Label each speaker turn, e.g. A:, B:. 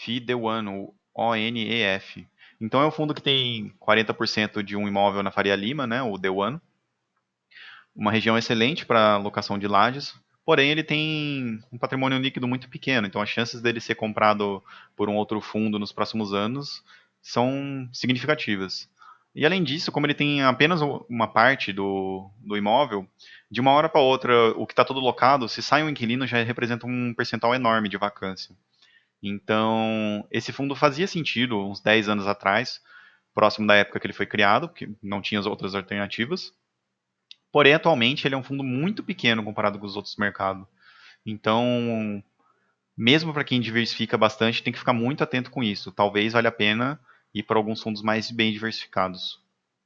A: FI The One, o ONEF. Então é um fundo que tem 40% de um imóvel na Faria Lima, né, o One. Uma região excelente para locação de lajes, porém ele tem um patrimônio líquido muito pequeno, então as chances dele ser comprado por um outro fundo nos próximos anos são significativas. E além disso, como ele tem apenas uma parte do, do imóvel, de uma hora para outra, o que está todo locado, se sai um inquilino, já representa um percentual enorme de vacância. Então, esse fundo fazia sentido uns 10 anos atrás, próximo da época que ele foi criado, porque não tinha as outras alternativas. Porém, atualmente, ele é um fundo muito pequeno comparado com os outros mercados. Então, mesmo para quem diversifica bastante, tem que ficar muito atento com isso. Talvez valha a pena ir para alguns fundos mais bem diversificados.